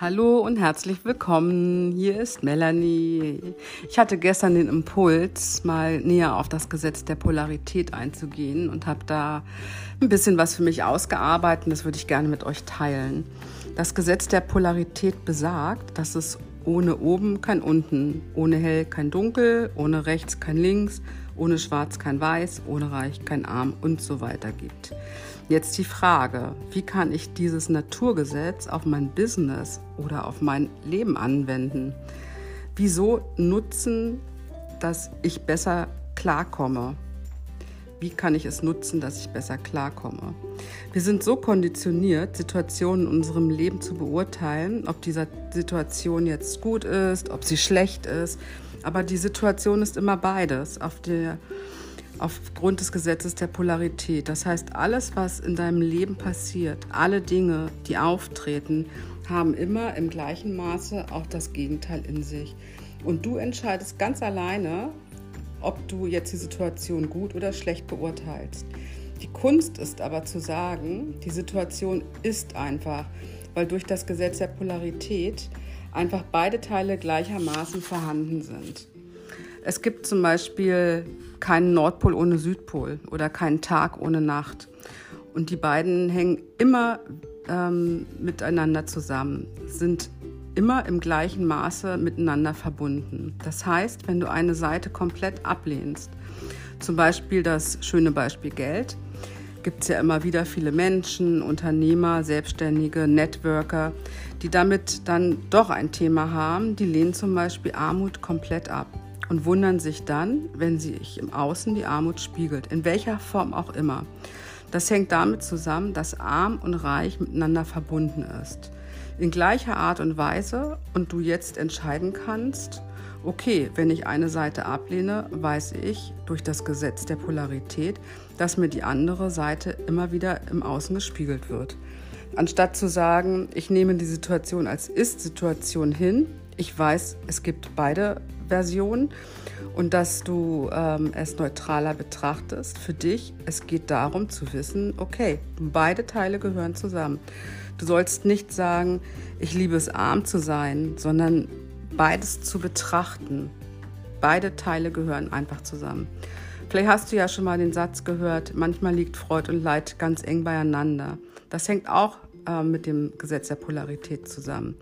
Hallo und herzlich willkommen. Hier ist Melanie. Ich hatte gestern den Impuls, mal näher auf das Gesetz der Polarität einzugehen und habe da ein bisschen was für mich ausgearbeitet. Das würde ich gerne mit euch teilen. Das Gesetz der Polarität besagt, dass es ohne oben kein unten, ohne hell kein dunkel, ohne rechts kein links, ohne schwarz kein weiß, ohne reich kein arm und so weiter gibt. Jetzt die Frage, wie kann ich dieses Naturgesetz auf mein Business oder auf mein Leben anwenden? Wieso nutzen, dass ich besser klarkomme? Wie kann ich es nutzen, dass ich besser klarkomme? Wir sind so konditioniert, Situationen in unserem Leben zu beurteilen, ob diese Situation jetzt gut ist, ob sie schlecht ist. Aber die Situation ist immer beides. Auf der aufgrund des Gesetzes der Polarität. Das heißt, alles, was in deinem Leben passiert, alle Dinge, die auftreten, haben immer im gleichen Maße auch das Gegenteil in sich. Und du entscheidest ganz alleine, ob du jetzt die Situation gut oder schlecht beurteilst. Die Kunst ist aber zu sagen, die Situation ist einfach, weil durch das Gesetz der Polarität einfach beide Teile gleichermaßen vorhanden sind. Es gibt zum Beispiel keinen Nordpol ohne Südpol oder keinen Tag ohne Nacht. Und die beiden hängen immer ähm, miteinander zusammen, sind immer im gleichen Maße miteinander verbunden. Das heißt, wenn du eine Seite komplett ablehnst, zum Beispiel das schöne Beispiel Geld, gibt es ja immer wieder viele Menschen, Unternehmer, Selbstständige, Networker, die damit dann doch ein Thema haben, die lehnen zum Beispiel Armut komplett ab und wundern sich dann, wenn sich im Außen die Armut spiegelt, in welcher Form auch immer. Das hängt damit zusammen, dass arm und reich miteinander verbunden ist. In gleicher Art und Weise und du jetzt entscheiden kannst, okay, wenn ich eine Seite ablehne, weiß ich durch das Gesetz der Polarität, dass mir die andere Seite immer wieder im Außen gespiegelt wird. Anstatt zu sagen, ich nehme die Situation als Ist-Situation hin, ich weiß, es gibt beide Version und dass du ähm, es neutraler betrachtest für dich. Es geht darum zu wissen, okay, beide Teile gehören zusammen. Du sollst nicht sagen, ich liebe es arm zu sein, sondern beides zu betrachten. Beide Teile gehören einfach zusammen. Vielleicht hast du ja schon mal den Satz gehört, manchmal liegt Freud und Leid ganz eng beieinander. Das hängt auch äh, mit dem Gesetz der Polarität zusammen.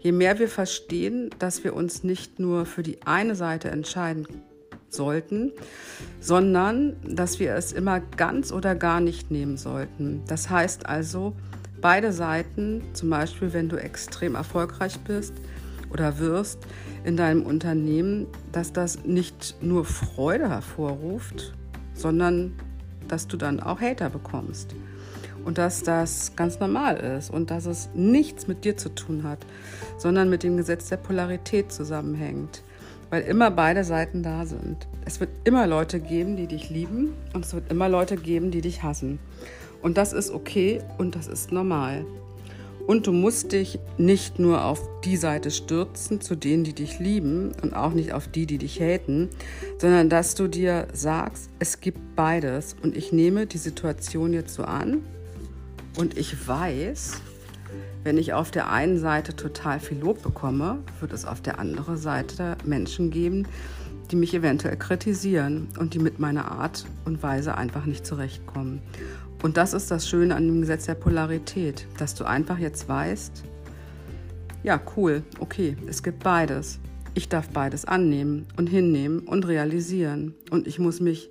Je mehr wir verstehen, dass wir uns nicht nur für die eine Seite entscheiden sollten, sondern dass wir es immer ganz oder gar nicht nehmen sollten. Das heißt also, beide Seiten, zum Beispiel wenn du extrem erfolgreich bist oder wirst in deinem Unternehmen, dass das nicht nur Freude hervorruft, sondern dass du dann auch Hater bekommst und dass das ganz normal ist und dass es nichts mit dir zu tun hat, sondern mit dem Gesetz der Polarität zusammenhängt, weil immer beide Seiten da sind. Es wird immer Leute geben, die dich lieben und es wird immer Leute geben, die dich hassen. Und das ist okay und das ist normal. Und du musst dich nicht nur auf die Seite stürzen, zu denen, die dich lieben und auch nicht auf die, die dich haten, sondern dass du dir sagst, es gibt beides und ich nehme die Situation jetzt so an und ich weiß, wenn ich auf der einen Seite total viel Lob bekomme, wird es auf der anderen Seite Menschen geben, die mich eventuell kritisieren und die mit meiner Art und Weise einfach nicht zurechtkommen. Und das ist das Schöne an dem Gesetz der Polarität, dass du einfach jetzt weißt, ja, cool, okay, es gibt beides. Ich darf beides annehmen und hinnehmen und realisieren. Und ich muss mich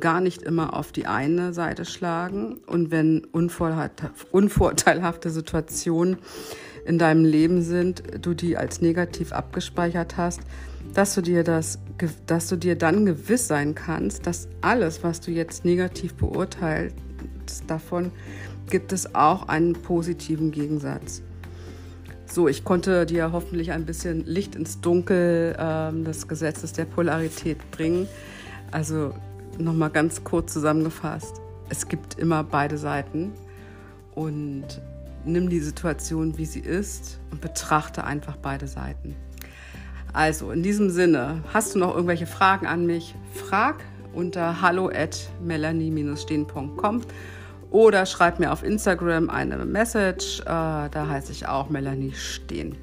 gar nicht immer auf die eine Seite schlagen. Und wenn unvorteilhafte Situationen in deinem Leben sind, du die als negativ abgespeichert hast, dass du dir das, dass du dir dann gewiss sein kannst, dass alles, was du jetzt negativ beurteilst, davon gibt es auch einen positiven Gegensatz. So, ich konnte dir hoffentlich ein bisschen Licht ins Dunkel äh, des Gesetzes der Polarität bringen. Also nochmal ganz kurz zusammengefasst, es gibt immer beide Seiten und nimm die Situation, wie sie ist und betrachte einfach beide Seiten. Also in diesem Sinne, hast du noch irgendwelche Fragen an mich? Frag unter hallo at melanie-stehen.com oder schreib mir auf Instagram eine Message. Äh, da heiße ich auch Melanie Stehen.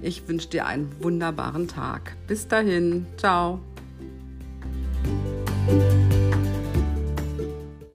Ich wünsche dir einen wunderbaren Tag. Bis dahin. Ciao.